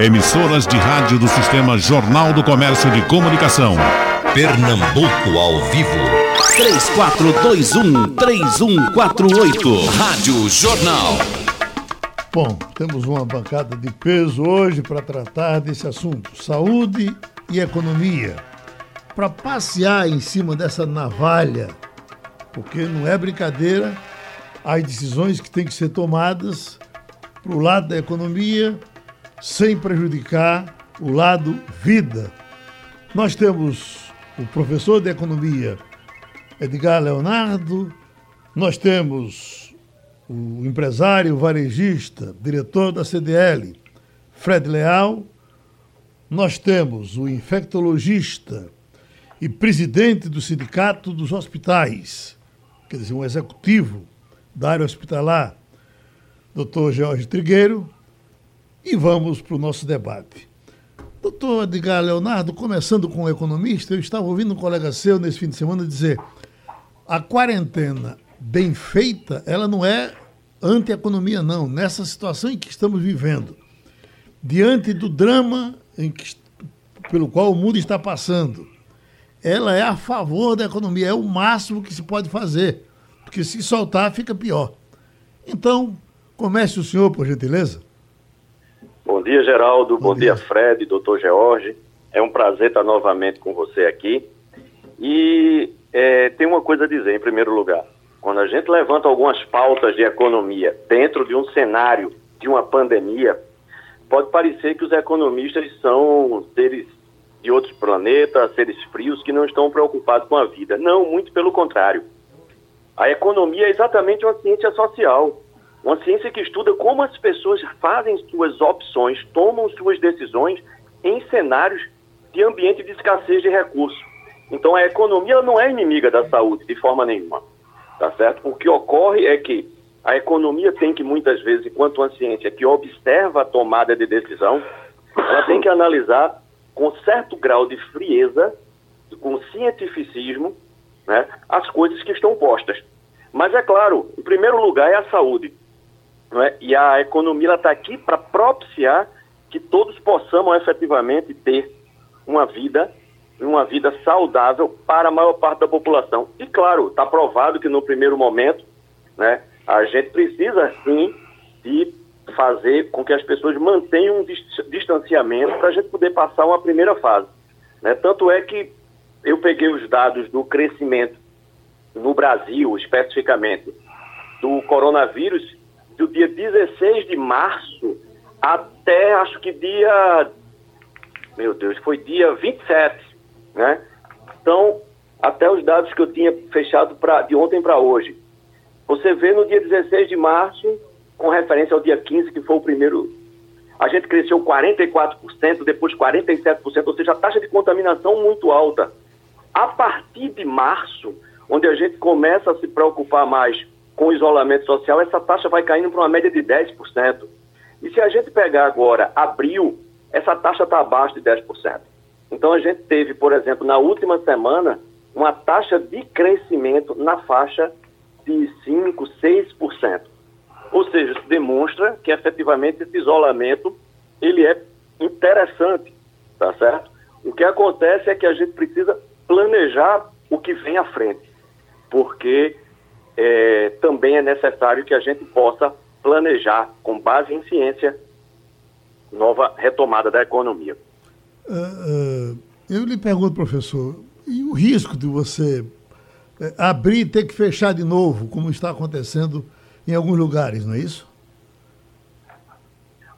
Emissoras de rádio do Sistema Jornal do Comércio de Comunicação. Pernambuco ao vivo. 3421-3148. Rádio Jornal. Bom, temos uma bancada de peso hoje para tratar desse assunto: saúde e economia. Para passear em cima dessa navalha, porque não é brincadeira, as decisões que têm que ser tomadas para o lado da economia sem prejudicar o lado vida. Nós temos o professor de economia Edgar Leonardo, nós temos o empresário varejista, diretor da CDL, Fred Leal, nós temos o infectologista e presidente do Sindicato dos Hospitais, quer dizer, um executivo da área hospitalar, doutor Jorge Trigueiro, e vamos para o nosso debate. Doutor Edgar Leonardo, começando com o economista, eu estava ouvindo um colega seu nesse fim de semana dizer a quarentena bem feita, ela não é anti-economia, não. Nessa situação em que estamos vivendo, diante do drama que, pelo qual o mundo está passando, ela é a favor da economia, é o máximo que se pode fazer, porque se soltar fica pior. Então, comece o senhor, por gentileza. Bom dia, Geraldo. Bom, Bom dia. dia, Fred, doutor George. É um prazer estar novamente com você aqui. E é, tem uma coisa a dizer, em primeiro lugar. Quando a gente levanta algumas pautas de economia dentro de um cenário de uma pandemia, pode parecer que os economistas são seres de outros planetas, seres frios que não estão preocupados com a vida. Não, muito pelo contrário. A economia é exatamente uma ciência social. Uma ciência que estuda como as pessoas fazem suas opções, tomam suas decisões em cenários de ambiente de escassez de recursos. Então a economia não é inimiga da saúde de forma nenhuma, tá certo? O que ocorre é que a economia tem que muitas vezes, enquanto uma ciência que observa a tomada de decisão, ela tem que analisar com certo grau de frieza, com cientificismo, né, as coisas que estão postas. Mas é claro, em primeiro lugar é a saúde. É? E a economia está aqui para propiciar que todos possamos efetivamente ter uma vida, uma vida saudável para a maior parte da população. E claro, está provado que no primeiro momento, né, a gente precisa sim de fazer com que as pessoas mantenham um distanciamento para a gente poder passar uma primeira fase. Né? Tanto é que eu peguei os dados do crescimento no Brasil, especificamente, do coronavírus, 16 de março até acho que dia. Meu Deus, foi dia 27, né? Então, até os dados que eu tinha fechado pra, de ontem para hoje. Você vê no dia 16 de março, com referência ao dia 15, que foi o primeiro. A gente cresceu 44%, depois 47%, ou seja, a taxa de contaminação muito alta. A partir de março, onde a gente começa a se preocupar mais com o isolamento social, essa taxa vai caindo para uma média de 10%. E se a gente pegar agora abril, essa taxa está abaixo de 10%. Então a gente teve, por exemplo, na última semana, uma taxa de crescimento na faixa de 5, 6%. Ou seja, isso demonstra que efetivamente esse isolamento ele é interessante, tá certo? O que acontece é que a gente precisa planejar o que vem à frente, porque é, também é necessário que a gente possa planejar, com base em ciência, nova retomada da economia. Uh, uh, eu lhe pergunto, professor, e o risco de você uh, abrir e ter que fechar de novo, como está acontecendo em alguns lugares, não é isso?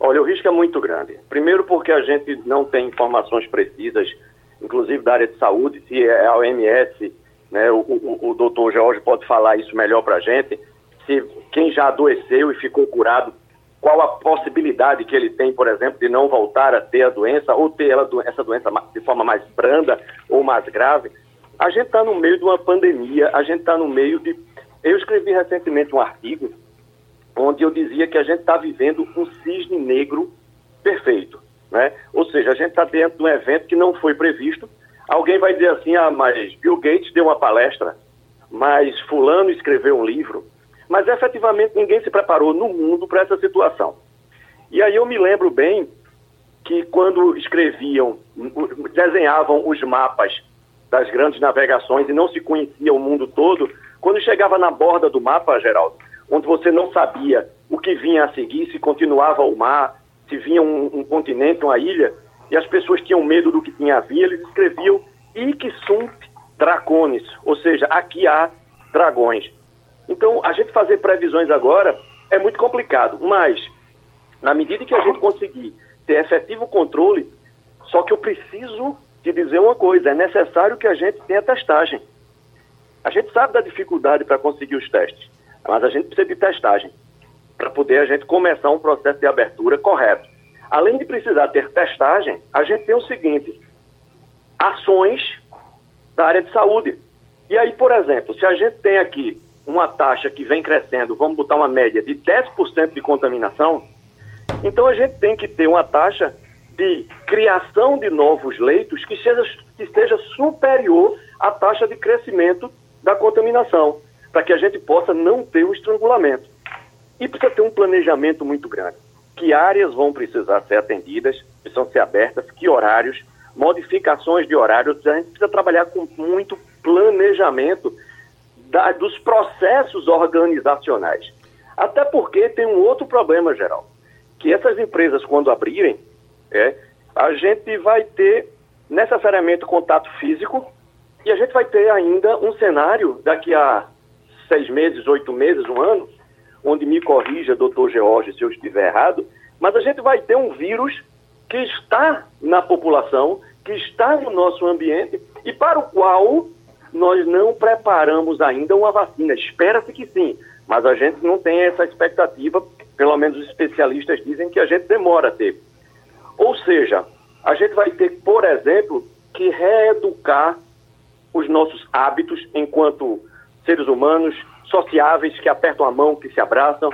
Olha, o risco é muito grande. Primeiro porque a gente não tem informações precisas, inclusive da área de saúde, se é a OMS né? O, o, o doutor Jorge pode falar isso melhor para a gente. Se quem já adoeceu e ficou curado, qual a possibilidade que ele tem, por exemplo, de não voltar a ter a doença ou ter ela, essa doença de forma mais branda ou mais grave. A gente está no meio de uma pandemia, a gente está no meio de. Eu escrevi recentemente um artigo onde eu dizia que a gente está vivendo um cisne negro perfeito. Né? Ou seja, a gente está dentro de um evento que não foi previsto, Alguém vai dizer assim, ah, mas Bill Gates deu uma palestra, mas fulano escreveu um livro. Mas efetivamente ninguém se preparou no mundo para essa situação. E aí eu me lembro bem que quando escreviam, desenhavam os mapas das grandes navegações e não se conhecia o mundo todo, quando chegava na borda do mapa, Geraldo, onde você não sabia o que vinha a seguir, se continuava o mar, se vinha um, um continente, uma ilha, e as pessoas tinham medo do que tinha a vir, eles escreviam Ic sunt dracones, ou seja, aqui há dragões. Então, a gente fazer previsões agora é muito complicado, mas na medida que a gente conseguir ter efetivo controle, só que eu preciso te dizer uma coisa, é necessário que a gente tenha testagem. A gente sabe da dificuldade para conseguir os testes, mas a gente precisa de testagem para poder a gente começar um processo de abertura correto. Além de precisar ter testagem, a gente tem o seguinte: ações da área de saúde. E aí, por exemplo, se a gente tem aqui uma taxa que vem crescendo, vamos botar uma média de 10% de contaminação, então a gente tem que ter uma taxa de criação de novos leitos que seja, que seja superior à taxa de crescimento da contaminação, para que a gente possa não ter o estrangulamento. E precisa ter um planejamento muito grande que áreas vão precisar ser atendidas, precisam ser abertas, que horários, modificações de horários. A gente precisa trabalhar com muito planejamento da, dos processos organizacionais. Até porque tem um outro problema, geral, que essas empresas, quando abrirem, é, a gente vai ter necessariamente contato físico e a gente vai ter ainda um cenário daqui a seis meses, oito meses, um ano, onde me corrija, doutor George, se eu estiver errado, mas a gente vai ter um vírus que está na população, que está no nosso ambiente e para o qual nós não preparamos ainda uma vacina. Espera-se que sim, mas a gente não tem essa expectativa, pelo menos os especialistas dizem que a gente demora a ter. Ou seja, a gente vai ter, por exemplo, que reeducar os nossos hábitos enquanto seres humanos, sociáveis que apertam a mão, que se abraçam.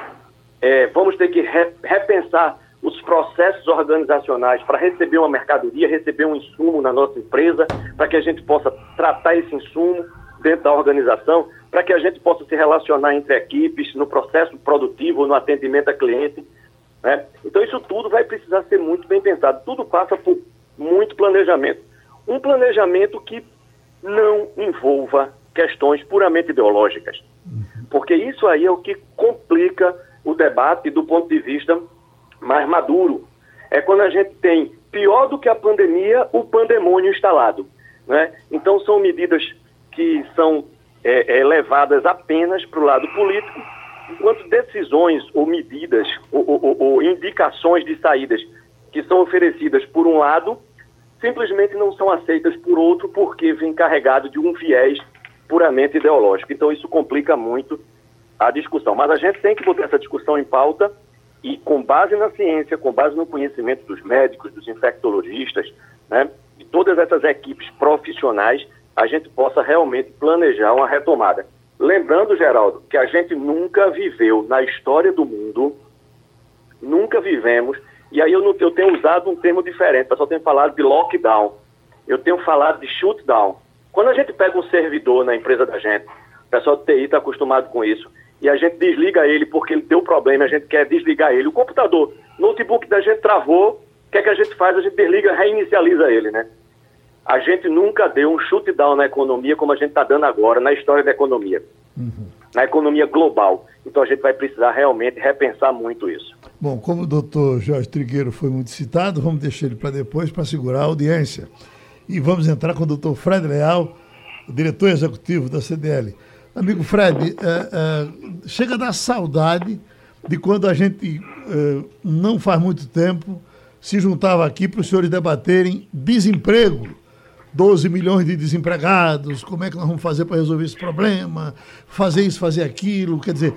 É, vamos ter que re repensar os processos organizacionais para receber uma mercadoria, receber um insumo na nossa empresa, para que a gente possa tratar esse insumo dentro da organização, para que a gente possa se relacionar entre equipes no processo produtivo, no atendimento a cliente. Né? Então, isso tudo vai precisar ser muito bem pensado. Tudo passa por muito planejamento. Um planejamento que não envolva questões puramente ideológicas. Porque isso aí é o que complica o debate do ponto de vista mais maduro. É quando a gente tem, pior do que a pandemia, o pandemônio instalado. Né? Então, são medidas que são é, é, levadas apenas para o lado político, enquanto decisões ou medidas ou, ou, ou indicações de saídas que são oferecidas por um lado simplesmente não são aceitas por outro porque vem carregado de um viés puramente ideológico. Então isso complica muito a discussão. Mas a gente tem que botar essa discussão em pauta e com base na ciência, com base no conhecimento dos médicos, dos infectologistas, né, de todas essas equipes profissionais, a gente possa realmente planejar uma retomada. Lembrando, Geraldo, que a gente nunca viveu na história do mundo, nunca vivemos, e aí eu, não, eu tenho usado um termo diferente, o pessoal tem falado de lockdown, eu tenho falado de shutdown. Quando a gente pega um servidor na empresa da gente, o pessoal do TI está acostumado com isso, e a gente desliga ele porque ele deu problema, a gente quer desligar ele. O computador, notebook da gente travou, o que é que a gente faz? A gente desliga, reinicializa ele, né? A gente nunca deu um shutdown na economia como a gente está dando agora na história da economia, uhum. na economia global. Então a gente vai precisar realmente repensar muito isso. Bom, como o doutor Jorge Trigueiro foi muito citado, vamos deixar ele para depois para segurar a audiência. E vamos entrar com o doutor Fred Leal, diretor executivo da CDL. Amigo Fred, é, é, chega a dar saudade de quando a gente, é, não faz muito tempo, se juntava aqui para os senhores debaterem desemprego. 12 milhões de desempregados, como é que nós vamos fazer para resolver esse problema, fazer isso, fazer aquilo. Quer dizer,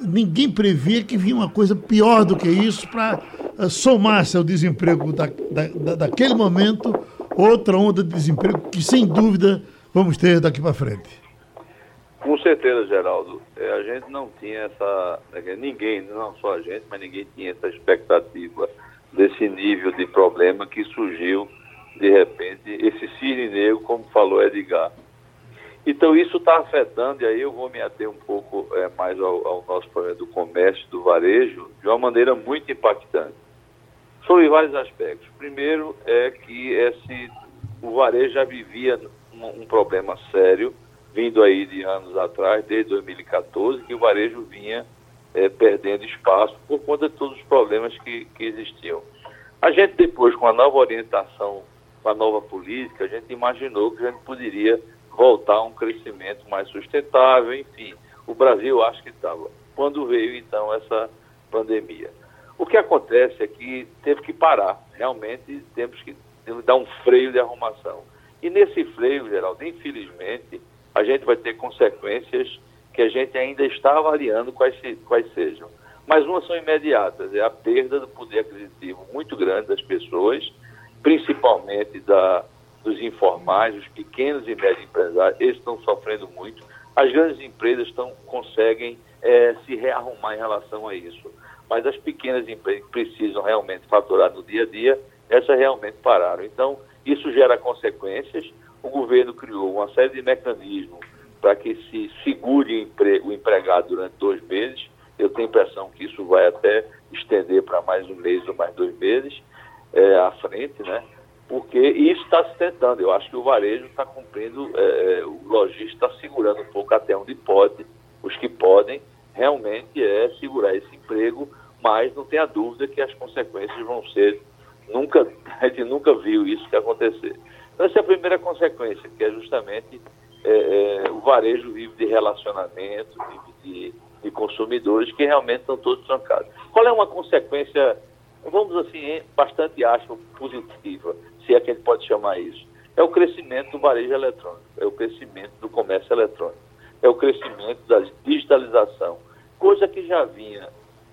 ninguém previa que vinha uma coisa pior do que isso para somar-se ao desemprego da, da, daquele momento outra onda de desemprego que, sem dúvida, vamos ter daqui para frente. Com certeza, Geraldo. É, a gente não tinha essa. Né, ninguém, não só a gente, mas ninguém tinha essa expectativa desse nível de problema que surgiu, de repente, esse cisne negro, como falou Edgar. Então, isso está afetando, e aí eu vou me ater um pouco é, mais ao, ao nosso problema do comércio, do varejo, de uma maneira muito impactante. Sobre vários aspectos. Primeiro é que esse, o varejo já vivia um, um problema sério, vindo aí de anos atrás, desde 2014, que o varejo vinha é, perdendo espaço por conta de todos os problemas que, que existiam. A gente depois, com a nova orientação, com a nova política, a gente imaginou que a gente poderia voltar a um crescimento mais sustentável, enfim. O Brasil acho que estava. Quando veio então essa pandemia. O que acontece é que teve que parar. Realmente temos que dar um freio de arrumação. E nesse freio, Geraldo, infelizmente, a gente vai ter consequências que a gente ainda está avaliando quais, quais sejam. Mas umas são imediatas, é a perda do poder aquisitivo muito grande das pessoas, principalmente da, dos informais, os pequenos e médios empresários, eles estão sofrendo muito. As grandes empresas estão, conseguem é, se rearrumar em relação a isso mas as pequenas empresas que precisam realmente faturar no dia a dia, essas realmente pararam. Então, isso gera consequências. O governo criou uma série de mecanismos para que se segure o empregado durante dois meses. Eu tenho a impressão que isso vai até estender para mais um mês ou mais dois meses é, à frente, né? Porque isso está se tentando. Eu acho que o varejo está cumprindo, é, o lojista está segurando um pouco até onde pode, os que podem, realmente é segurar esse emprego, mas não tenha dúvida que as consequências vão ser, nunca, a gente nunca viu isso que acontecer. Então, essa é a primeira consequência, que é justamente é, é, o varejo vive de relacionamento, vive de, de consumidores que realmente estão todos trancados. Qual é uma consequência, vamos assim, bastante aspa, positiva, se é que a gente pode chamar isso? É o crescimento do varejo eletrônico, é o crescimento do comércio eletrônico, é o crescimento da digitalização, coisa que já vinha,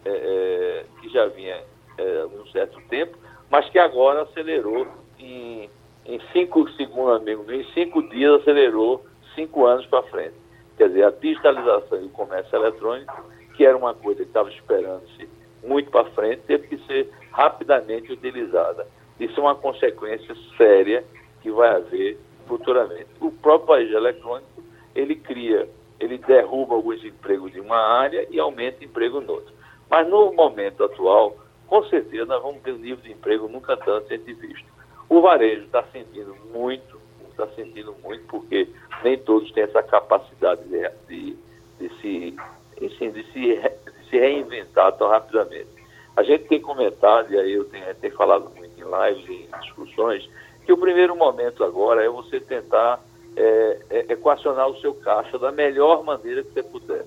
é, é, que já vinha é, um certo tempo, mas que agora acelerou em, em cinco segundos, amigo, em cinco dias acelerou cinco anos para frente. Quer dizer, a digitalização e o comércio eletrônico, que era uma coisa que estava esperando-se muito para frente, teve que ser rapidamente utilizada. Isso é uma consequência séria que vai haver futuramente. O próprio país eletrônico, ele cria ele derruba alguns empregos de uma área e aumenta emprego em outra. Mas no momento atual, com certeza nós vamos ter um nível de emprego nunca tanto gente visto. O varejo está sentindo muito, está sentindo muito, porque nem todos têm essa capacidade de, de, de se, enfim, de, se, de se reinventar tão rapidamente. A gente tem comentado, e aí eu tenho, tenho falado muito em lives, em discussões, que o primeiro momento agora é você tentar é, é, equacionar o seu caixa da melhor maneira que você puder.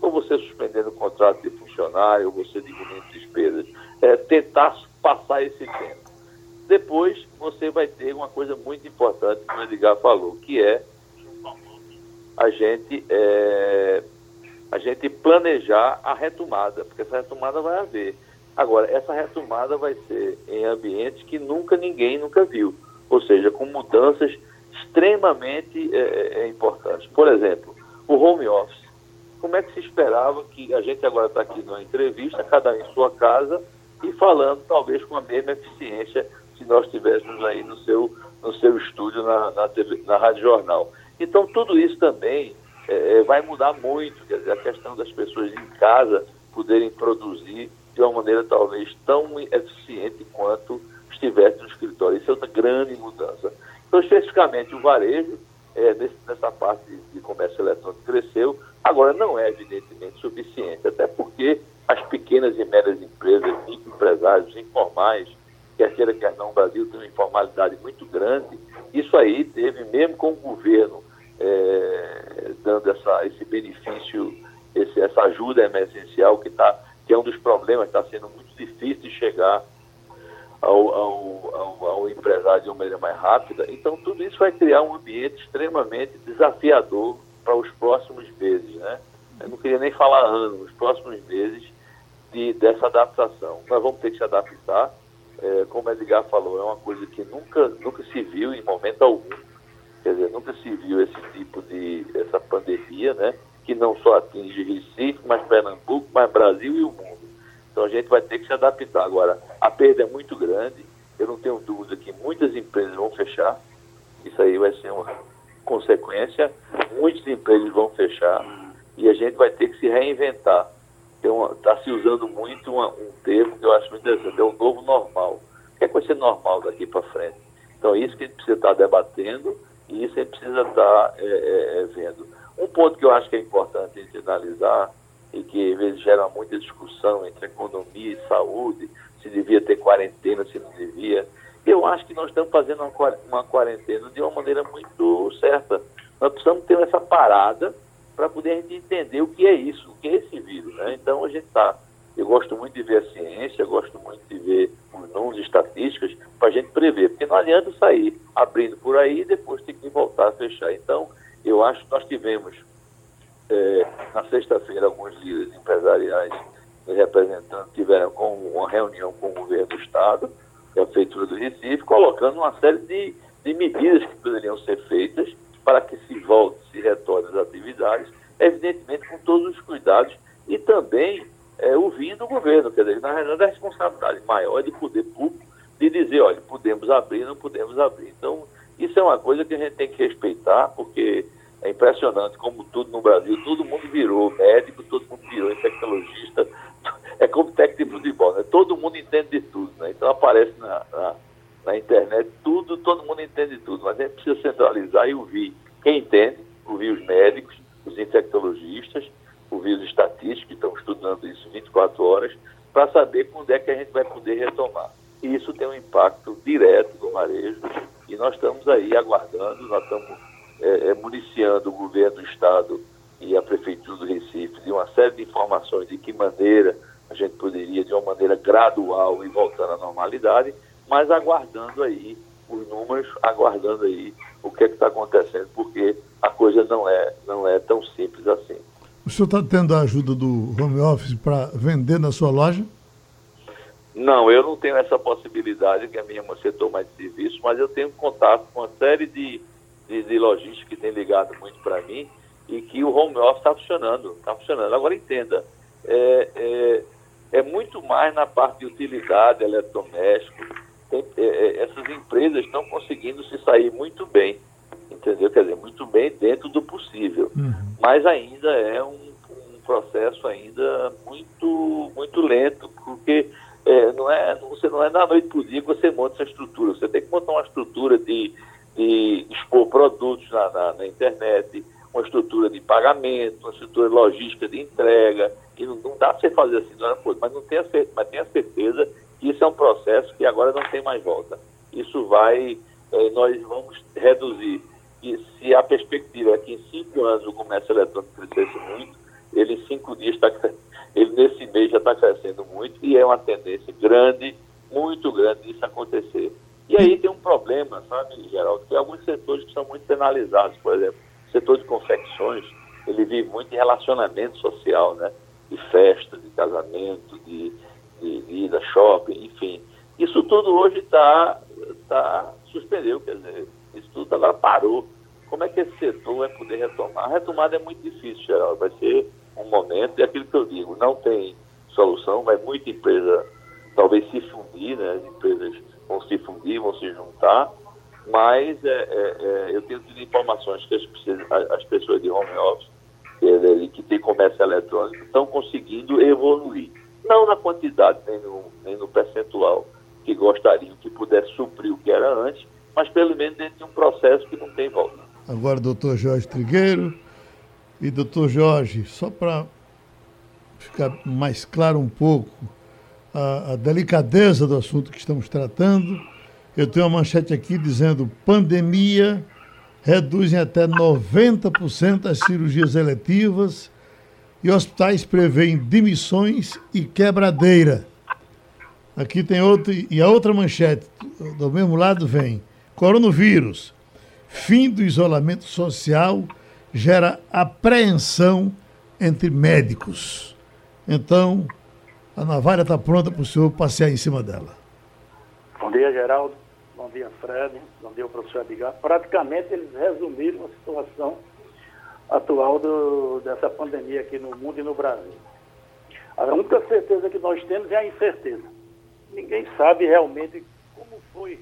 Ou você suspendendo o contrato de funcionário, ou você diminuindo despesas. É, tentar passar esse tempo. Depois, você vai ter uma coisa muito importante que o Edgar falou, que é a gente, é, a gente planejar a retomada, porque essa retomada vai haver. Agora, essa retomada vai ser em ambientes que nunca ninguém nunca viu, ou seja, com mudanças extremamente é, é, é, importantes. Por exemplo, o home office. Como é que se esperava que a gente agora está aqui numa entrevista, cada um em sua casa, e falando talvez com a mesma eficiência se nós estivéssemos aí no seu, no seu estúdio na, na, TV, na Rádio Jornal. Então, tudo isso também é, é, vai mudar muito, quer dizer, a questão das pessoas em casa poderem produzir de uma maneira talvez tão eficiente quanto estivesse no escritório. Isso é outra grande mudança. Então, especificamente, o varejo, é, nessa parte de, de comércio eletrônico, cresceu. Agora, não é evidentemente suficiente, até porque as pequenas e médias empresas, microempresários informais, quer queira, quer não, o Brasil tem uma informalidade muito grande. Isso aí teve, mesmo com o governo é, dando essa, esse benefício, esse, essa ajuda emergencial, que, tá, que é um dos problemas, está sendo muito difícil de chegar ao, ao, ao, ao, empresário de uma maneira mais rápida. Então, tudo isso vai criar um ambiente extremamente desafiador para os próximos meses, né? Eu não queria nem falar anos, os próximos meses de, dessa adaptação. Nós vamos ter que se adaptar. É, como o Edgar falou, é uma coisa que nunca, nunca se viu em momento algum. Quer dizer, nunca se viu esse tipo de, essa pandemia, né? Que não só atinge Recife, mas Pernambuco, mas Brasil e o mundo. Então a gente vai ter que se adaptar. Agora, a perda é muito grande, eu não tenho dúvida que muitas empresas vão fechar, isso aí vai ser uma consequência, muitos empregos vão fechar e a gente vai ter que se reinventar está se usando muito uma, um termo que eu acho muito interessante, é o novo normal. O que, é que vai ser normal daqui para frente? Então, é isso que a gente precisa estar tá debatendo e isso a gente precisa estar tá, é, é, é, vendo. Um ponto que eu acho que é importante a gente analisar e que às vezes gera muita discussão entre economia e saúde, se devia ter quarentena, se não devia. Eu acho que nós estamos fazendo uma quarentena de uma maneira muito certa. Nós precisamos ter essa parada para poder a gente entender o que é isso, o que é esse vírus. Né? Então a gente está. Eu gosto muito de ver a ciência, gosto muito de ver os números, estatísticas, para a gente prever, porque não adianta sair abrindo por aí e depois ter que voltar a fechar. Então, eu acho que nós tivemos é, na sexta-feira alguns líderes empresariais e representantes tiveram com uma reunião com o governo do Estado, e a Prefeitura do Recife, colocando uma série de, de medidas que poderiam ser feitas para que se volte, se retorne as atividades, evidentemente com todos os cuidados e também é, ouvindo o governo, quer dizer, na realidade a responsabilidade maior é do poder público de dizer, olha, podemos abrir, não podemos abrir. Então, isso é uma coisa que a gente tem que respeitar, porque é impressionante como tudo no Brasil, todo mundo virou médico, todo mundo virou infectologista, é como técnico de futebol, né? todo mundo entende de tudo, né? então aparece na, na na internet, tudo, todo mundo entende tudo, mas a gente precisa centralizar e ouvir quem entende, ouvir os médicos, os infectologistas, ouvir os estatísticos que estão estudando isso 24 horas, para saber quando é que a gente vai poder retomar. E isso tem um impacto direto no varejo e nós estamos aí aguardando, nós estamos é, é, municiando o governo do Estado e a Prefeitura do Recife de uma série de informações de que maneira a gente poderia, de uma maneira gradual, ir voltando à normalidade, mas aguardando aí os números, aguardando aí o que é está acontecendo, porque a coisa não é, não é tão simples assim. O senhor está tendo a ajuda do home office para vender na sua loja? Não, eu não tenho essa possibilidade, que a minha é um setor mais de serviço, mas eu tenho contato com uma série de, de, de lojistas que têm ligado muito para mim e que o home office está funcionando, está funcionando. Agora entenda, é, é, é, muito mais na parte de utilidade, eletrodoméstico, tem, é, é, essas empresas estão conseguindo se sair muito bem, entendeu? Quer dizer, muito bem dentro do possível. Uhum. Mas ainda é um, um, processo ainda muito, muito lento, porque é, não é, você não é da noite para o dia que você monta essa estrutura. Você tem que montar uma estrutura de, de expor produtos na, na, na internet, uma estrutura de pagamento, uma estrutura logística de entrega, e não, não dá para você fazer assim, não é mas não tenha, mas tenha certeza isso é um processo que agora não tem mais volta. Isso vai, eh, nós vamos reduzir. E se a perspectiva é que em cinco anos o comércio eletrônico crescesse muito, ele em cinco dias está ele nesse mês já está crescendo muito e é uma tendência grande, muito grande isso acontecer. E aí tem um problema, sabe, Geraldo, que alguns setores que são muito penalizados, por exemplo, setor de confecções, ele vive muito em relacionamento social, né? De festa, de casamento, de de vida, shopping, enfim. Isso tudo hoje está tá, suspendeu, quer dizer, isso tudo agora parou. Como é que esse setor vai poder retomar? A retomada é muito difícil, geral. Vai ser um momento, é aquilo que eu digo, não tem solução, vai muita empresa talvez se fundir, né? As empresas vão se fundir, vão se juntar, mas é, é, é, eu tenho tido informações que as, as pessoas de home office, que, que tem comércio eletrônico, estão conseguindo evoluir não na quantidade nem no, nem no percentual que gostariam que pudesse suprir o que era antes, mas pelo menos dentro de um processo que não tem volta. Agora, doutor Jorge Trigueiro e doutor Jorge, só para ficar mais claro um pouco a, a delicadeza do assunto que estamos tratando, eu tenho uma manchete aqui dizendo pandemia reduzem até 90% as cirurgias eletivas e hospitais prevêem demissões e quebradeira. Aqui tem outro, e a outra manchete, do mesmo lado vem: coronavírus, fim do isolamento social gera apreensão entre médicos. Então, a navalha está pronta para o senhor passear em cima dela. Bom dia, Geraldo. Bom dia, Fred. Bom dia, professor Abigail. Praticamente eles resumiram a situação atual do, dessa pandemia aqui no mundo e no Brasil. A única certeza que nós temos é a incerteza. Ninguém sabe realmente como foi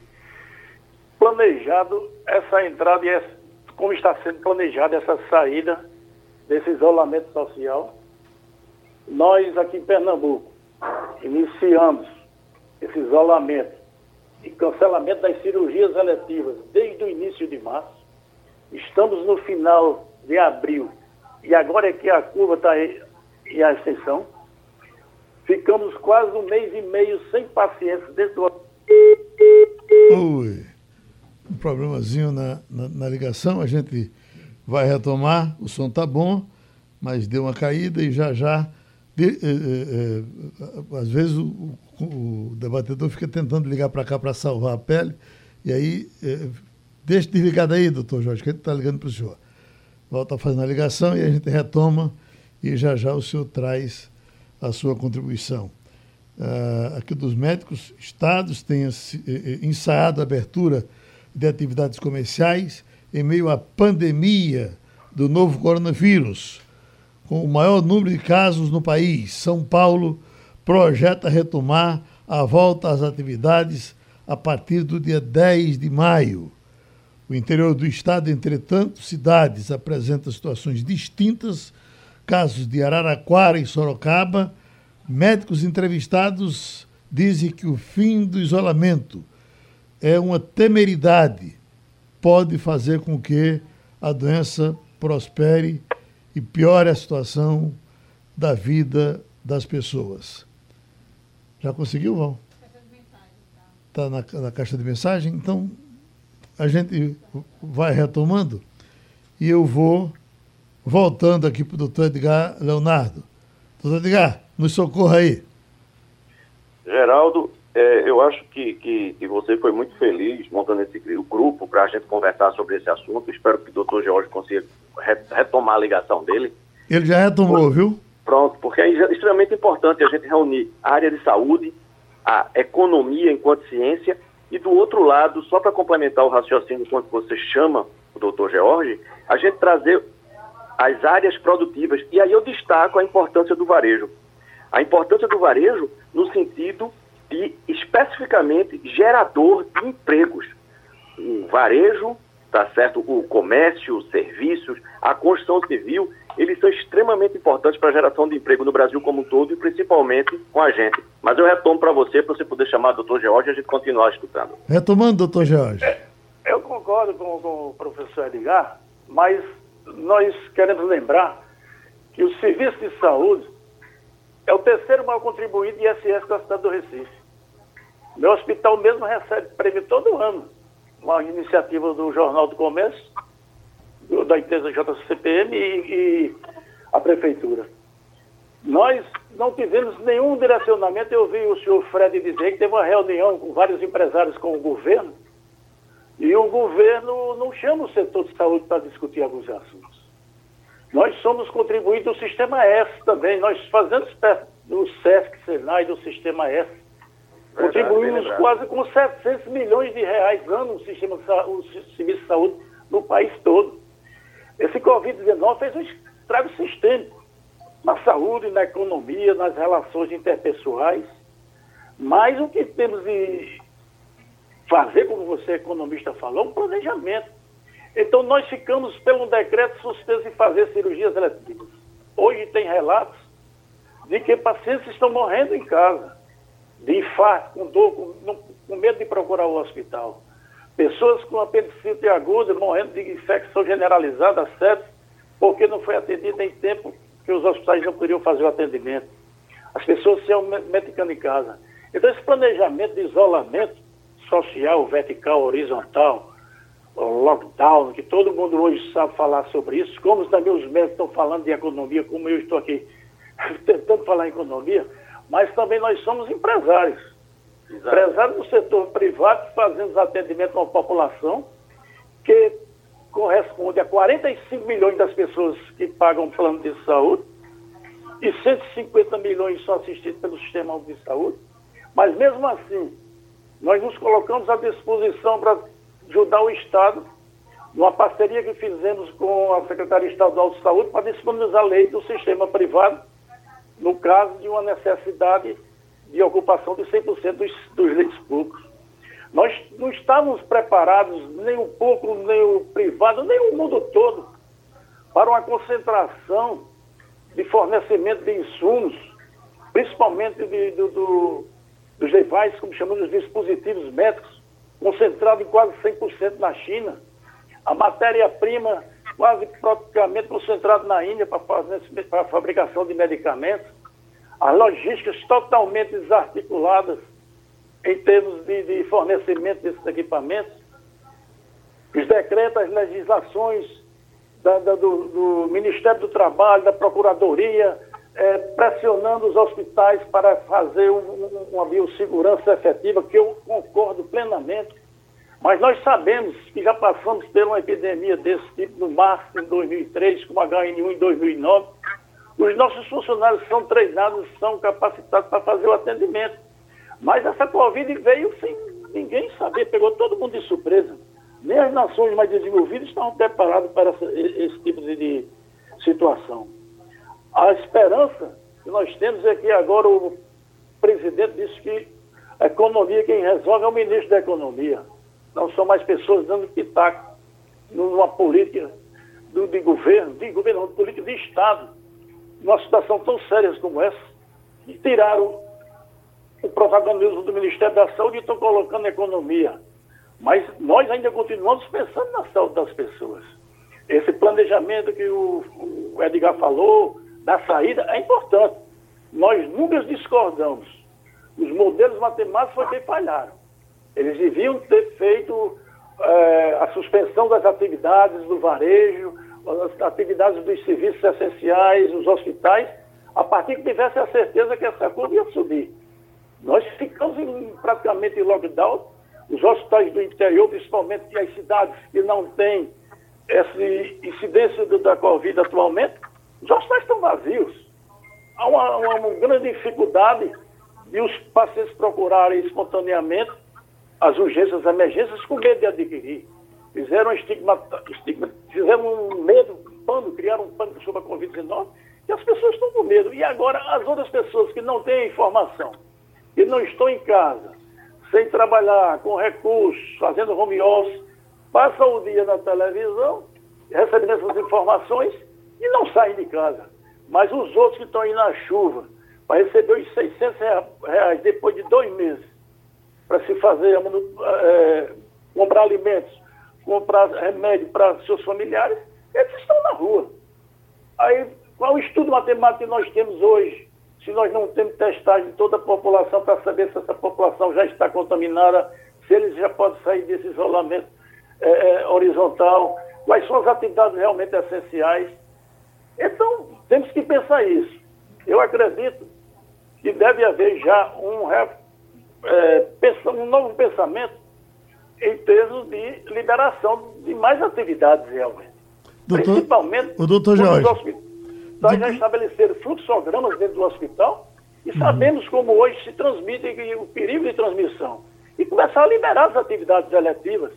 planejado essa entrada e essa, como está sendo planejada essa saída desse isolamento social nós aqui em Pernambuco iniciamos esse isolamento e cancelamento das cirurgias eletivas desde o início de março. Estamos no final de abril e agora é que a curva está em ascensão. Ficamos quase um mês e meio sem pacientes desde o. Oi. Um problemazinho na, na, na ligação, a gente vai retomar. O som tá bom, mas deu uma caída e já já. De, eh, eh, eh, às vezes o, o, debatedor fica tentando ligar para cá para salvar a pele, e aí eh, deixa desligado aí, doutor Jorge, que ele está ligando para o senhor. Volta fazendo a ligação e a gente retoma e já já o senhor traz a sua contribuição. Uh, aqui dos médicos, estados têm ensaiado a abertura de atividades comerciais em meio à pandemia do novo coronavírus, com o maior número de casos no país. São Paulo projeta retomar a volta às atividades a partir do dia 10 de maio. O interior do estado, entretanto, cidades apresentam situações distintas, casos de Araraquara e Sorocaba. Médicos entrevistados dizem que o fim do isolamento é uma temeridade, pode fazer com que a doença prospere e piore a situação da vida das pessoas. Já conseguiu, Val? Está na, na caixa de mensagem? Então, a gente vai retomando e eu vou voltando aqui para o doutor Edgar Leonardo. Doutor Edgar, nos socorra aí. Geraldo, é, eu acho que, que, que, você foi muito feliz montando esse grupo para a gente conversar sobre esse assunto. Espero que o doutor George consiga retomar a ligação dele. Ele já retomou, viu? Pronto, porque é extremamente importante a gente reunir a área de saúde, a economia enquanto ciência, e do outro lado, só para complementar o raciocínio quando você chama o doutor George, a gente trazer as áreas produtivas. E aí eu destaco a importância do varejo. A importância do varejo no sentido de especificamente gerador de empregos. O varejo, tá certo? O comércio, os serviços, a construção civil, eles são extremamente importantes para a geração de emprego no Brasil como um todo e principalmente com a gente. Mas eu retomo para você, para você poder chamar o doutor George e a gente continuar escutando. Retomando, doutor George. É, eu concordo com, com o professor Edgar, mas nós queremos lembrar que o serviço de saúde é o terceiro maior contribuinte de ISS da cidade do Recife. Meu hospital mesmo recebe prêmio todo ano. Uma iniciativa do Jornal do Comércio, do, da empresa JCPM e, e a Prefeitura. Nós não tivemos nenhum direcionamento. Eu vi o senhor Fred dizer que teve uma reunião com vários empresários com o governo e o governo não chama o setor de saúde para discutir alguns assuntos. Nós somos contribuintes do Sistema S também. Nós fazemos parte do SESC, Senai, do Sistema S Contribuímos quase com 700 milhões de reais ano no sistema o serviço de saúde no país todo. Esse Covid-19 fez um estrago sistêmico na saúde, na economia, nas relações interpessoais. Mas o que temos de fazer, como você, economista, falou, é um planejamento. Então, nós ficamos pelo decreto suspenso em fazer cirurgias eletivas. Hoje tem relatos de que pacientes estão morrendo em casa de infarto, com dor, com, com medo de procurar o hospital. Pessoas com apendicite aguda morrendo de infecção generalizada, certo? Porque não foi atendida em tempo que os hospitais não podiam fazer o atendimento. As pessoas se medicando em casa. Então, esse planejamento de isolamento social, vertical, horizontal, lockdown, que todo mundo hoje sabe falar sobre isso, como também os médicos estão falando de economia, como eu estou aqui tentando falar em economia, mas também nós somos empresários. Exato. Empresários do setor privado fazendo atendimento a uma população que corresponde a 45 milhões das pessoas que pagam plano de saúde e 150 milhões são assistidos pelo sistema de saúde. Mas mesmo assim, nós nos colocamos à disposição para ajudar o Estado numa parceria que fizemos com a Secretaria Estadual de Saúde para disponibilizar lei do sistema privado no caso de uma necessidade de ocupação de 100% dos, dos leitos públicos. Nós não estávamos preparados, nem o público, nem o privado, nem o mundo todo, para uma concentração de fornecimento de insumos, principalmente de, do, do, dos devices, como chamamos de dispositivos médicos, concentrado em quase 100% na China. A matéria-prima quase praticamente concentrada na Índia para a fabricação de medicamentos. As logísticas totalmente desarticuladas em termos de, de fornecimento desses equipamentos. Os decretos, as legislações da, da, do, do, Ministério do Trabalho, da Procuradoria, é, pressionando os hospitais para fazer um, uma biossegurança efetiva, que eu concordo plenamente. Mas nós sabemos que já passamos por uma epidemia desse tipo no março de 2003, como H1N1 em 2009. Os nossos funcionários são treinados, são capacitados para fazer o atendimento. Mas essa Covid veio sem ninguém saber, pegou todo mundo de surpresa. Nem as nações mais desenvolvidas estavam preparadas para esse tipo de situação. A esperança que nós temos é que agora o presidente disse que a economia, quem resolve é o ministro da Economia. Não são mais pessoas dando pitaco numa política do, de governo, de governo, política de Estado, numa situação tão séria como essa, e tiraram o protagonismo do Ministério da Saúde e estão colocando a economia. Mas nós ainda continuamos pensando na saúde das pessoas. Esse planejamento que o, o Edgar falou, da saída, é importante. Nós nunca discordamos. Os modelos matemáticos foi que falharam. Eles deviam ter feito é, a suspensão das atividades do varejo, as atividades dos serviços essenciais, os hospitais, a partir que tivesse a certeza que essa curva ia subir. Nós ficamos em, praticamente em lockdown. Os hospitais do interior, principalmente as cidades que não têm essa incidência da Covid atualmente, os hospitais estão vazios. Há uma, uma, uma grande dificuldade de os pacientes procurarem espontaneamente as urgências, as emergências, com medo de adquirir. Fizeram estigma, estigma fizeram um medo, pânico, criaram um pânico sobre a Covid-19, e as pessoas estão com medo. E agora, as outras pessoas que não têm informação, que não estão em casa, sem trabalhar, com recursos, fazendo home office, passam o dia na televisão, recebendo essas informações e não saem de casa. Mas os outros que estão aí na chuva, para receber os 600 reais depois de dois meses, para se fazer, é, comprar alimentos, comprar remédio para seus familiares, eles estão na rua. Aí, qual estudo matemático que nós temos hoje se nós não temos testagem de toda a população para saber se essa população já está contaminada, se eles já podem sair desse isolamento é, é, horizontal, quais são as atividades realmente essenciais. Então, temos que pensar isso. Eu acredito que deve haver já um, é, um novo pensamento em termos de liberação de mais atividades realmente. Doutor, Principalmente o doutor Jorge. Nós já estabeleceram fluxogramas dentro do hospital e uhum. sabemos como hoje se transmite o perigo de transmissão. E começar a liberar as atividades eletivas,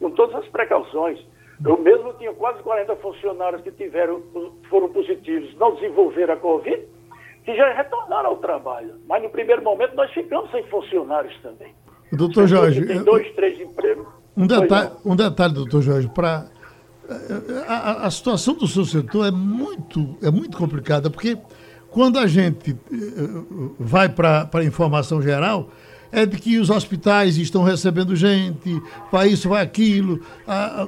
com todas as precauções. Eu mesmo tinha quase 40 funcionários que tiveram, foram positivos, não desenvolveram a Covid, que já retornaram ao trabalho. Mas no primeiro momento nós ficamos sem funcionários também. Doutor Jorge. Tem dois, três empregos. Um detalhe, um detalhe doutor Jorge, para a, a, situação do seu setor é muito, é muito complicada, porque quando a gente eh, vai para a informação geral, é de que os hospitais estão recebendo gente, vai isso, vai aquilo.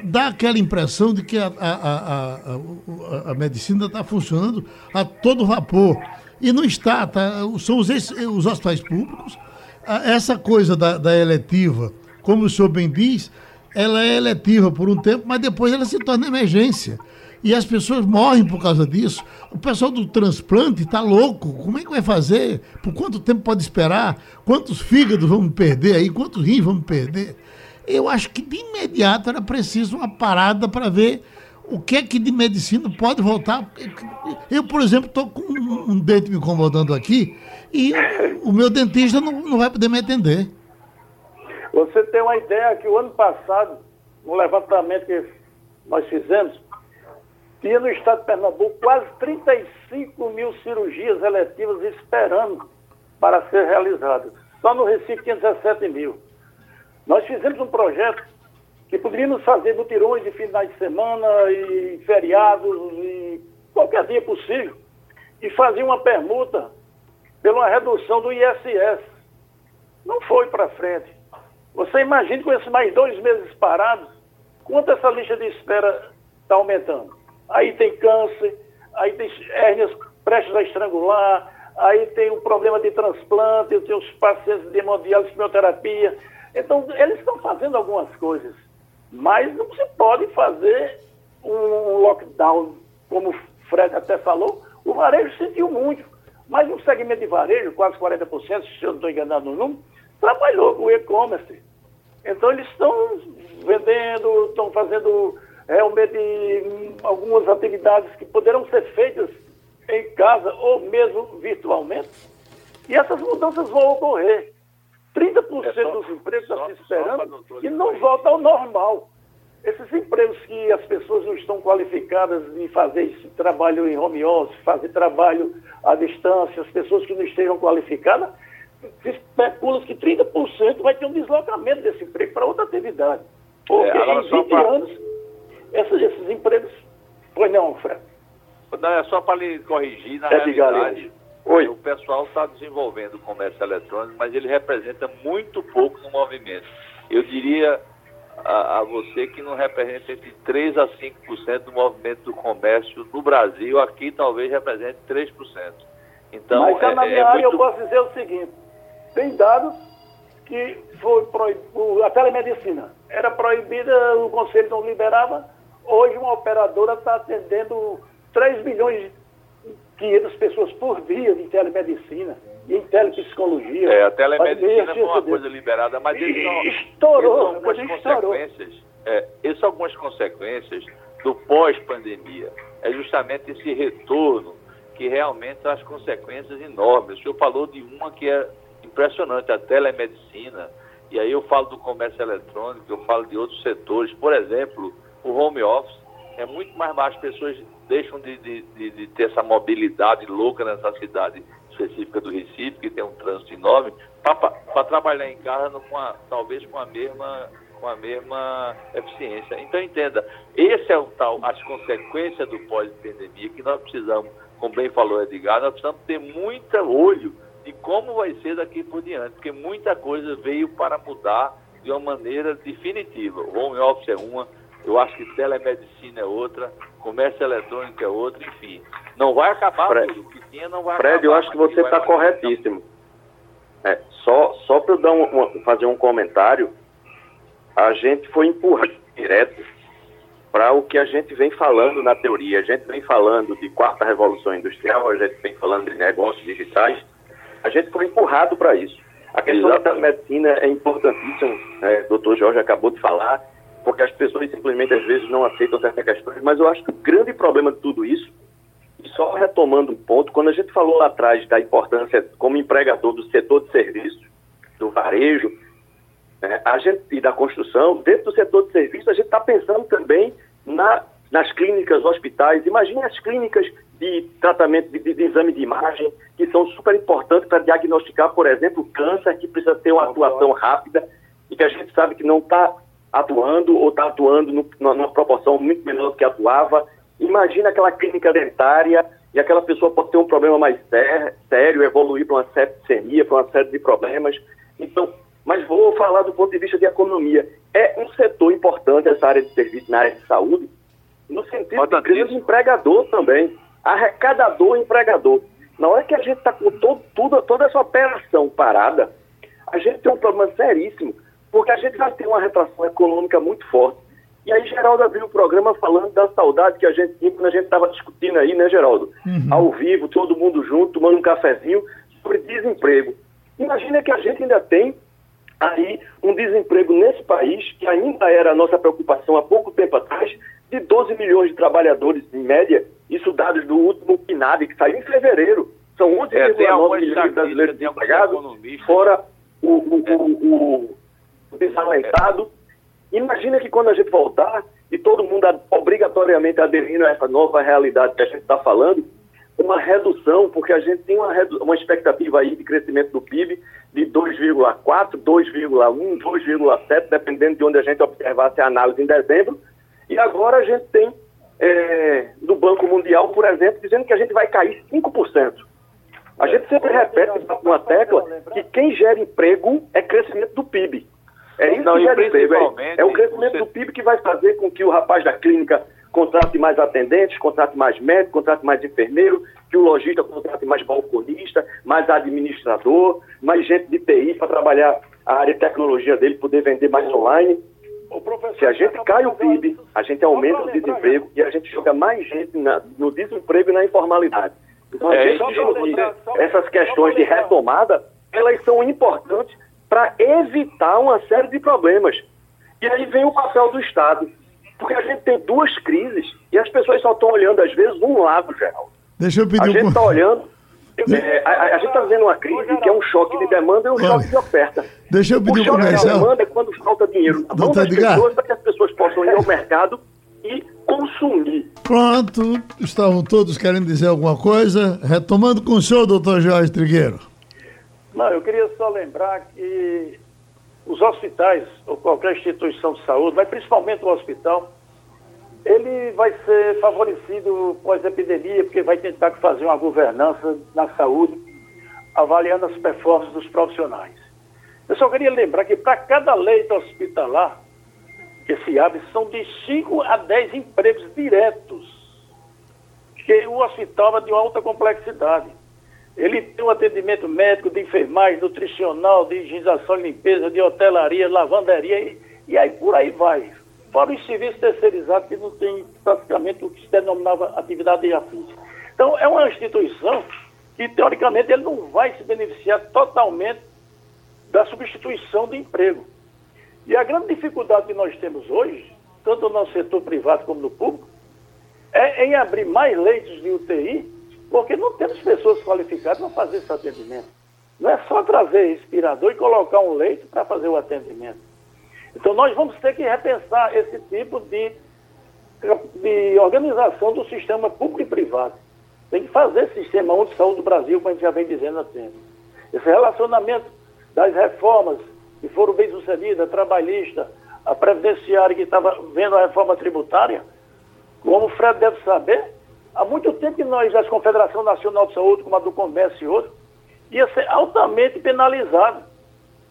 dá aquela impressão de que a, a, a, a medicina está funcionando a todo vapor. E não está, tá, são os, os hospitais públicos. Essa coisa da, da eletiva, como o senhor bem diz, ela é eletiva por um tempo, mas depois ela se torna emergência. E as pessoas morrem por causa disso. O pessoal do transplante está louco. Como é que vai fazer? Por quanto tempo pode esperar? Quantos fígados vamos perder aí? Quantos rins vamos perder? Eu acho que de imediato era preciso uma parada para ver o que é que de medicina pode voltar. Eu, por exemplo, estou com um dente me incomodando aqui e o meu dentista não, não vai poder me atender. Você tem uma ideia que o ano passado, no levantamento que nós fizemos, tinha no estado de Pernambuco quase 35 mil cirurgias eletivas esperando para ser realizadas. Só no Recife tinha 17 mil. Nós fizemos um projeto que poderíamos fazer mutirões de finais de semana e feriados e qualquer dia possível. e fazia uma permuta pela redução do ISS. Não foi para frente. Você imagina com esses mais dois meses parados, quanto essa lista de espera está aumentando. Aí tem câncer, aí tem hérnias prestes a estrangular, aí tem o problema de transplante, tem os pacientes de hemodiálise, quimioterapia. Então, eles estão fazendo algumas coisas, mas não se pode fazer um lockdown, como o Fred até falou, o varejo sentiu muito. Mas no segmento de varejo, quase 40%, se eu não estou enganado no número, trabalhou com o e-commerce. Então eles estão vendendo, estão fazendo realmente algumas atividades que poderão ser feitas em casa ou mesmo virtualmente. E essas mudanças vão ocorrer. 30% é só, dos empregos estão se esperando e não volta ao normal. Esses empregos que as pessoas não estão qualificadas em fazer esse trabalho em home office, fazer trabalho à distância, as pessoas que não estejam qualificadas, se especula que 30% vai ter um deslocamento desse emprego para outra atividade. Porque é, em 20 pra... anos, esses, esses empregos. Pois não, Fred. Não, é só para lhe corrigir, na é realidade, Oi. o pessoal está desenvolvendo o comércio eletrônico, mas ele representa muito pouco no movimento. Eu diria a, a, você que não representa entre 3% a 5% do movimento do comércio no Brasil, aqui talvez represente 3%. Então, Mas é, na minha é área muito... eu posso dizer o seguinte, tem dados que foi proibido, a telemedicina era proibida, o conselho não liberava, hoje uma operadora está atendendo 3 milhões e 500 pessoas por dia de telemedicina e em telepsicologia. É, a telemedicina foi uma coisa liberada, mas eles não. Estourou, algumas consequências. É, algumas consequências do pós-pandemia. É justamente esse retorno que realmente traz consequências enormes. O senhor falou de uma que é impressionante, a telemedicina. E aí eu falo do comércio eletrônico, eu falo de outros setores. Por exemplo, o home office é muito mais baixo. As pessoas deixam de, de, de, de ter essa mobilidade louca nessa cidade específica do Recife, que tem um trânsito enorme, para trabalhar em casa com a, talvez com a mesma com a mesma eficiência. Então entenda, esse é o tal as consequências do pós-pandemia que nós precisamos, como bem falou Edgar, nós precisamos ter muito olho de como vai ser daqui por diante, porque muita coisa veio para mudar de uma maneira definitiva. O home office é uma, eu acho que telemedicina é outra, comércio eletrônico é outra, enfim. Não vai acabar Fred, tudo. O que tinha não vai Fred, acabar. eu acho que você está corretíssimo. É, só só para dar um, fazer um comentário, a gente foi empurrado direto para o que a gente vem falando na teoria. A gente vem falando de quarta revolução industrial, a gente vem falando de negócios digitais. A gente foi empurrado para isso. A questão Exatamente. da medicina é importantíssima, né? o doutor Jorge acabou de falar, porque as pessoas simplesmente às vezes não aceitam certas questões, mas eu acho que o grande problema de tudo isso e só retomando um ponto, quando a gente falou lá atrás da importância como empregador do setor de serviços, do varejo, né, a gente, e da construção, dentro do setor de serviços, a gente está pensando também na, nas clínicas, hospitais. Imagine as clínicas de tratamento de, de, de, exame de imagem, que são super importantes para diagnosticar, por exemplo, câncer, que precisa ter uma atuação rápida e que a gente sabe que não está atuando ou está atuando no, numa proporção muito menor do que atuava. Imagina aquela clínica dentária e aquela pessoa pode ter um problema mais sério, evoluir para uma septicemia, para uma série de problemas. Então, mas vou falar do ponto de vista de economia. É um setor importante essa área de serviço na área de saúde, no sentido de grande empregador também, arrecadador empregador. Na hora que a gente está com todo, tudo, toda essa operação parada, a gente tem um problema seríssimo, porque a gente vai ter uma retração econômica muito forte. E aí Geraldo abriu o programa falando da saudade que a gente tinha quando a gente estava discutindo aí, né, Geraldo? Uhum. Ao vivo, todo mundo junto, tomando um cafezinho, sobre desemprego. Imagina que a gente ainda tem aí um desemprego nesse país, que ainda era a nossa preocupação há pouco tempo atrás, de 12 milhões de trabalhadores em média, isso dados do último PNAD, que saiu em fevereiro. São 11,9 é, milhões de brasileiros desempregados, fora o, o, é. o, o desalentado. Imagina que quando a gente voltar e todo mundo obrigatoriamente aderindo a essa nova realidade que a gente está falando, uma redução, porque a gente tem uma, uma expectativa aí de crescimento do PIB de 2,4, 2,1, 2,7, dependendo de onde a gente observasse a análise em dezembro, e agora a gente tem é, do Banco Mundial, por exemplo, dizendo que a gente vai cair 5%. A gente sempre repete uma tecla que quem gera emprego é crescimento do PIB. É isso Não, que gera emprego. É, é o crescimento você- do PIB que vai fazer com que o rapaz da clínica contrate mais atendentes, contrate mais médico, contrate mais enfermeiro, que o lojista contrate mais balconista, mais administrador, mais gente de TI para trabalhar a área de tecnologia dele, poder vender mais online. O professor Se a gente acabou cai o falar PIB, a gente aumenta o desemprego e a gente joga mais gente na- no desemprego e na informalidade. Então, a É, gente só- essas questões de retomada, elas são importantes para evitar uma série de problemas. E aí vem o papel do Estado. Porque a gente tem duas crises e as pessoas só estão olhando, às vezes, um lado, Geraldo. Deixa eu A pedir gente um... está olhando. é, a, a- a gente está vendo uma crise que é um choque de demanda e um Olha, choque de oferta. deixa eu O pedir um choque de comercial. demanda é quando falta dinheiro na mão das pessoas para que as pessoas possam ir ao mercado e consumir. Pronto, estavam todos querendo dizer alguma coisa. Retomando com o senhor, doutor Jorge Trigueiro. Não, eu queria só lembrar que os hospitais, ou qualquer instituição de saúde, mas principalmente o hospital, ele vai ser favorecido pós-epidemia, porque vai tentar fazer uma governança na saúde, avaliando as performances dos profissionais. Eu só queria lembrar que para cada leito hospitalar que se abre, são de 5 a 10 empregos diretos que o hospital é de alta complexidade. Ele tem um atendimento médico, de enfermagem, nutricional, de higienização e limpeza, de hotelaria, lavanderia e, e aí por aí vai. Fora os serviços terceirizados que não tem praticamente o que se denominava atividade de afins. Então, é uma instituição que, teoricamente, ele não vai se beneficiar totalmente da substituição de emprego. E a grande dificuldade que nós temos hoje, tanto no setor privado como no público, é em abrir mais leitos de UTI, porque não temos pessoas qualificadas para fazer esse atendimento. Não é só trazer respirador e colocar um leito para fazer o atendimento. Então nós vamos ter que repensar esse tipo de, de organização do sistema público e privado. Tem que fazer esse sistema único de saúde do Brasil, como a gente já vem dizendo há tempo. Esse relacionamento das reformas que foram bem sucedidas, a trabalhista, a previdenciária que estava vendo a reforma tributária, como o Fred deve saber, há muito tempo que nós, das Confederação Nacional de Saúde, como a do Comércio e outros, ia ser altamente penalizado.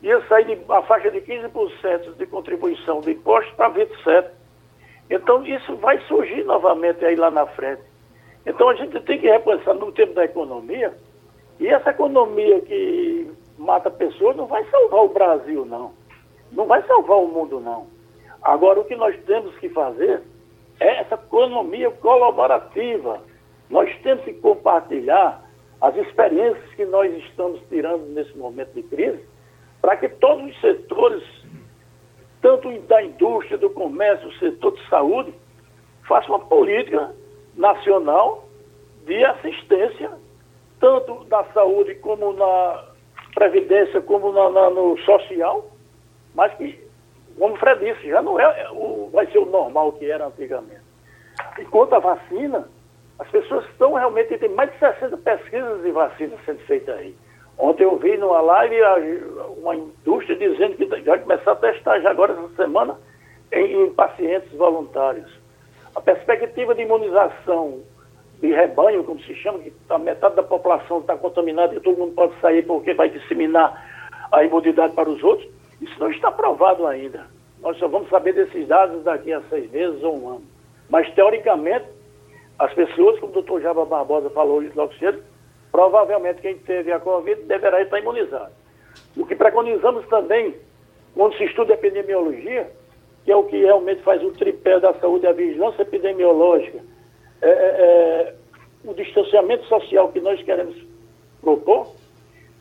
Ia sair de a faixa de 15% de contribuição de impostos para 27%. Então, isso vai surgir novamente aí lá na frente. Então, a gente tem que repensar no tempo da economia, e essa economia que mata pessoas não vai salvar o Brasil, não. Não vai salvar o mundo, não. Agora, o que nós temos que fazer essa economia colaborativa. Nós temos que compartilhar as experiências que nós estamos tirando nesse momento de crise, para que todos os setores, tanto da indústria, do comércio, do setor de saúde, façam uma política nacional de assistência, tanto na saúde como na previdência, como na, na- no social, mas que, como o Fred disse, já não é o, vai ser o normal que era antigamente. Enquanto a vacina, as pessoas estão realmente, tem mais de 60 pesquisas de vacina sendo feitas aí. Ontem eu vi numa live uma indústria dizendo que vai começar a testar já agora essa semana em, em pacientes voluntários. A perspectiva de imunização de rebanho, como se chama, que a metade da população está contaminada e todo mundo pode sair porque vai disseminar a imunidade para os outros, isso não está provado ainda. Nós só vamos saber desses dados daqui a seis meses ou um ano. Mas, teoricamente, as pessoas, como o doutor Java Barbosa falou logo cedo, provavelmente quem teve a Covid deverá estar imunizado. O que preconizamos também, quando se estuda epidemiologia, que é o que realmente faz o tripé da saúde, a vigilância epidemiológica, é, é, é, o distanciamento social que nós queremos propor,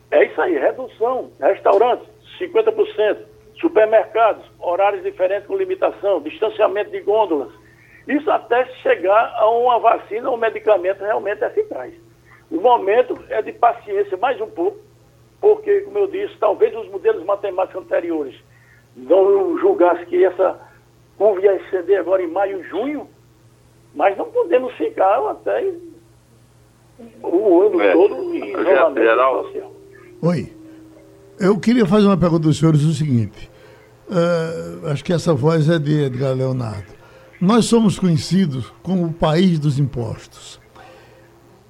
é isso aí, redução. Restaurantes, 50%. Supermercados, horários diferentes com limitação, distanciamento de gôndolas. Isso até chegar a uma vacina ou um medicamento realmente eficaz. O momento é de paciência mais um pouco, porque, como eu disse, talvez os modelos matemáticos anteriores não julgassem que essa curva ia exceder agora em maio, junho, mas não podemos ficar até o ano É. todo em isolamento Geral. social. Oi. Eu queria fazer uma pergunta dos senhores o seguinte. eh, acho que essa voz é de Edgar Leonardo. nós somos conhecidos como o país dos impostos.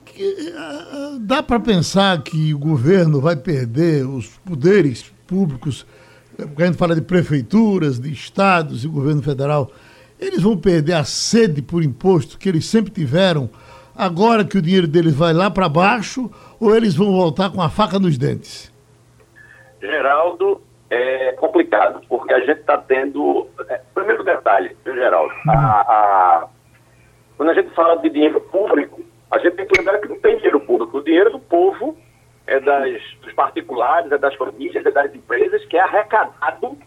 Que, uh, dá para pensar que o governo vai perder os poderes públicos, porque a gente fala de prefeituras, de estados e governo federal, eles vão perder a sede por imposto que eles sempre tiveram, agora que o dinheiro deles vai lá para baixo, ou eles vão voltar com a faca nos dentes? Geraldo, é complicado, porque a gente está tendo. É, primeiro detalhe, viu, Geraldo? A, a, quando a gente fala de dinheiro público, a gente tem que lembrar que não tem dinheiro público. O dinheiro do povo é das, dos particulares, é das famílias, é das empresas, que é arrecadado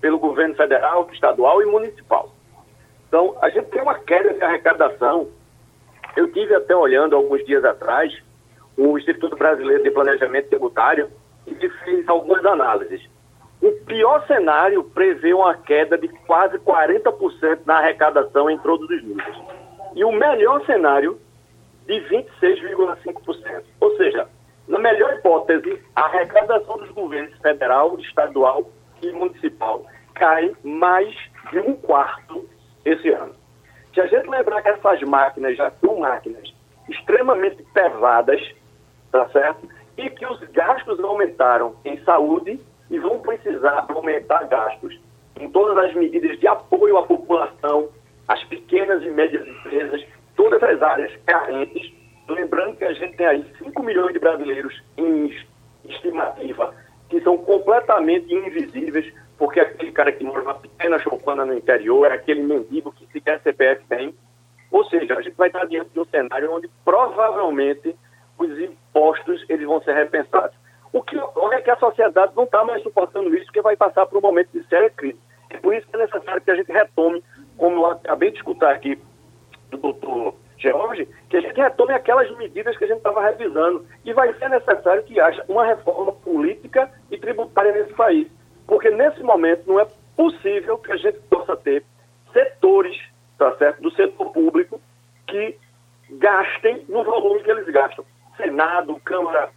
pelo governo federal, estadual e municipal. Então, a gente tem uma queda de arrecadação. Eu tive até olhando alguns dias atrás o Instituto Brasileiro de Planejamento Tributário e fez algumas análises. O pior cenário prevê uma queda de quase 40% na arrecadação em todos os níveis. E o melhor cenário de 26,5%. Ou seja, na melhor hipótese, a arrecadação dos governos federal, estadual e municipal cai mais de um quarto esse ano. Se a gente lembrar que essas máquinas já são máquinas extremamente pesadas, tá certo? E que os gastos aumentaram em saúde, e vão precisar aumentar gastos em todas as medidas de apoio à população, às pequenas e médias empresas, todas as áreas carentes. Lembrando que a gente tem aí 5 milhões de brasileiros em estimativa que são completamente invisíveis, porque aquele cara que mora numa pequena choupana no interior é aquele mendigo que sequer CPF tem. Ou seja, a gente vai estar diante de um cenário onde provavelmente os impostos eles vão ser repensados. O que ocorre é que a sociedade não está mais suportando isso, porque vai passar por um momento de séria crise. É por isso é necessário que a gente retome, como acabei de escutar aqui do doutor George, que a gente retome aquelas medidas que a gente estava revisando. E vai ser necessário que haja uma reforma política e tributária nesse país. Porque nesse momento não é possível que a gente possa ter setores, tá certo, do setor público que gastem no volume que eles gastam. Senado, Câmara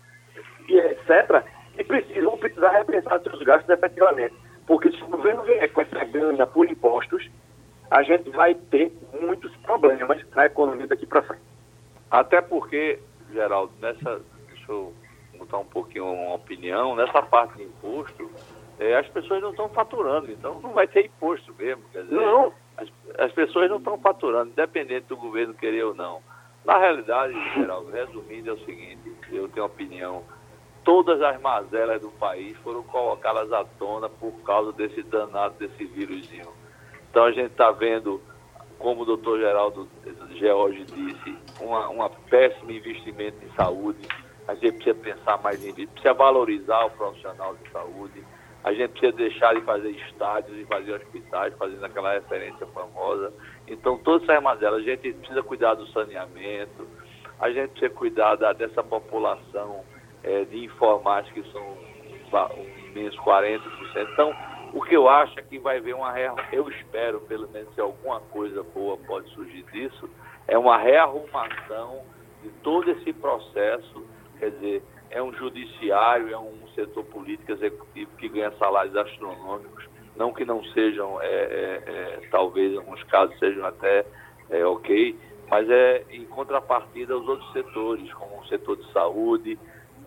e etc., e precisam, precisar repensar seus gastos efetivamente. Porque se o governo vier com essa grana por impostos, a gente vai ter muitos problemas na economia daqui para frente. Até porque, Geraldo, nessa, deixa eu botar um pouquinho uma opinião, nessa parte de imposto, é, as pessoas não estão faturando, então não vai ter imposto mesmo. Dizer, não. As, as pessoas não estão faturando, independente do governo querer ou não. Na realidade, Geraldo, resumindo, é o seguinte, eu tenho opinião todas as mazelas do país foram colocadas à tona por causa desse danado, desse vírusinho. Então a gente está vendo, como o doutor Geraldo George disse, uma, uma péssimo investimento em saúde. A gente precisa pensar mais em precisa valorizar o profissional de saúde. A gente precisa deixar de fazer estádios e fazer hospitais, fazendo aquela referência famosa. Então, todas essas mazelas, a gente precisa cuidar do saneamento, a gente precisa cuidar da, dessa população é, de informática, que são um imenso 40%. Então, o que eu acho é que vai haver uma eu espero, pelo menos, se alguma coisa boa pode surgir disso, é uma rearrumação de todo esse processo, quer dizer, é um judiciário, é um setor político executivo que ganha salários astronômicos, não que não sejam, é, é, é, talvez em alguns casos sejam até é, ok, mas é em contrapartida aos outros setores, como o setor de saúde,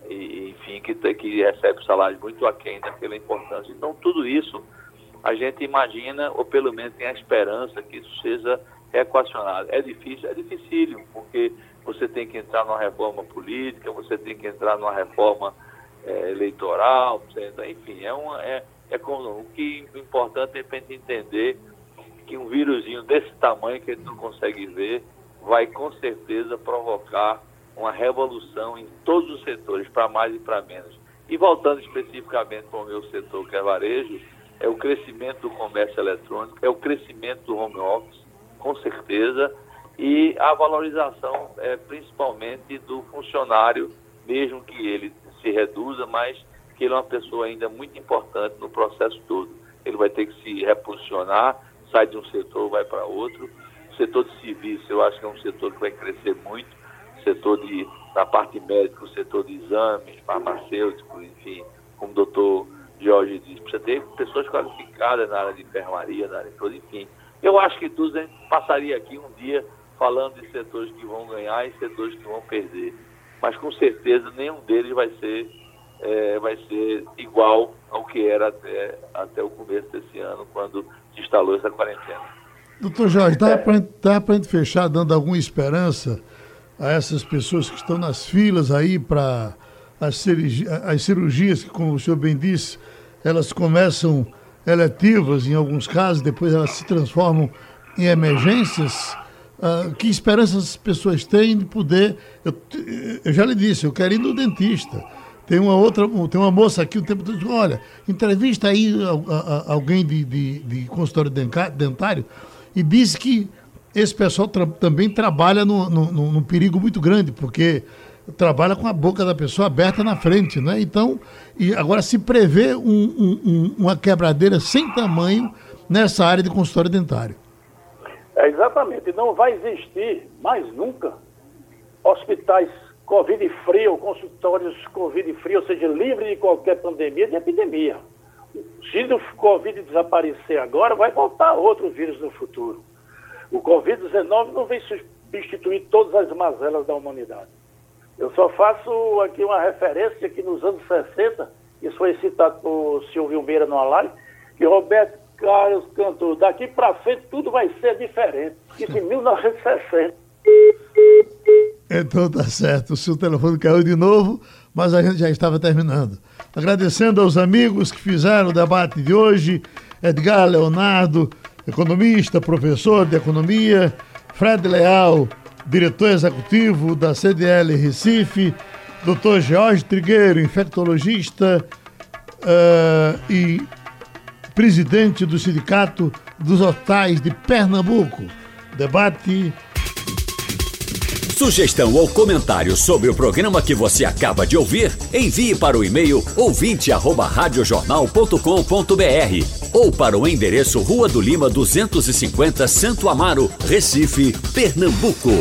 e, enfim, que, que recebe salários muito aquém daquela importância. Então, tudo isso a gente imagina, ou pelo menos tem a esperança que isso seja equacionado. É difícil, é dificílimo, porque você tem que entrar numa reforma política, você tem que entrar numa reforma é, eleitoral, enfim, é uma. É, é como, o que é importante é a gente entender que um vírusinho desse tamanho que a gente não consegue ver vai com certeza provocar uma revolução em todos os setores, para mais e para menos. E voltando especificamente para o meu setor, que é varejo, é o crescimento do comércio eletrônico, é o crescimento do home office, com certeza, e a valorização é, principalmente do funcionário, mesmo que ele se reduza, mas que ele é uma pessoa ainda muito importante no processo todo. Ele vai ter que se reposicionar, sai de um setor, vai para outro. O setor de serviço, eu acho que é um setor que vai crescer muito setor de, na parte médica, o setor de exames, farmacêuticos, enfim, como o doutor Jorge disse, precisa ter pessoas qualificadas na área de enfermaria, na área toda, enfim. Eu acho que tudo a gente passaria aqui um dia falando de setores que vão ganhar e setores que vão perder. Mas com certeza nenhum deles vai ser, é, vai ser igual ao que era até, até o começo desse ano, quando se instalou essa quarentena. Doutor Jorge, dá para a gente fechar dando alguma esperança a essas pessoas que estão nas filas aí para as, cirurgias, as cirurgias, que, como o senhor bem disse, elas começam eletivas em alguns casos, depois elas se transformam em emergências. Uh, que esperança as pessoas têm de poder. Eu, eu, já lhe disse, eu quero ir no dentista. Tem uma outra, tem uma moça aqui o tempo todo, olha, entrevista aí a, a, alguém de, de, de consultório dentário e disse que esse pessoal tra também trabalha num no, perigo muito grande, porque trabalha com a boca da pessoa aberta na frente, né? Então, e agora se prevê um, um, uma quebradeira sem tamanho nessa área de consultório dentário. É, exatamente. Não vai existir mais nunca hospitais Covid frio, consultórios Covid frio, ou seja, livre de qualquer pandemia, de epidemia. Se o Covid desaparecer agora, vai voltar outro vírus no futuro. O Covid-19 não vem substituir todas as mazelas da humanidade. Eu só faço aqui uma referência que nos anos 60, isso foi citado por Silvio Meira no live, que Roberto Carlos cantou, daqui para frente tudo vai ser diferente. Isso em 1960. Então tá certo, o seu telefone caiu de novo, mas a gente já estava terminando. Agradecendo aos amigos que fizeram o debate de hoje, Edgar Leonardo, economista, professor de economia, Fred Leal, diretor executivo da CDL Recife, Dr. Jorge Trigueiro, infectologista uh, e presidente do Sindicato dos Hospitais de Pernambuco. Debate Sugestão ou comentário sobre o programa que você acaba de ouvir, envie para o e-mail ouvinte@radiojornal.com.br ou para o endereço Rua do Lima 250, Santo Amaro, Recife, Pernambuco.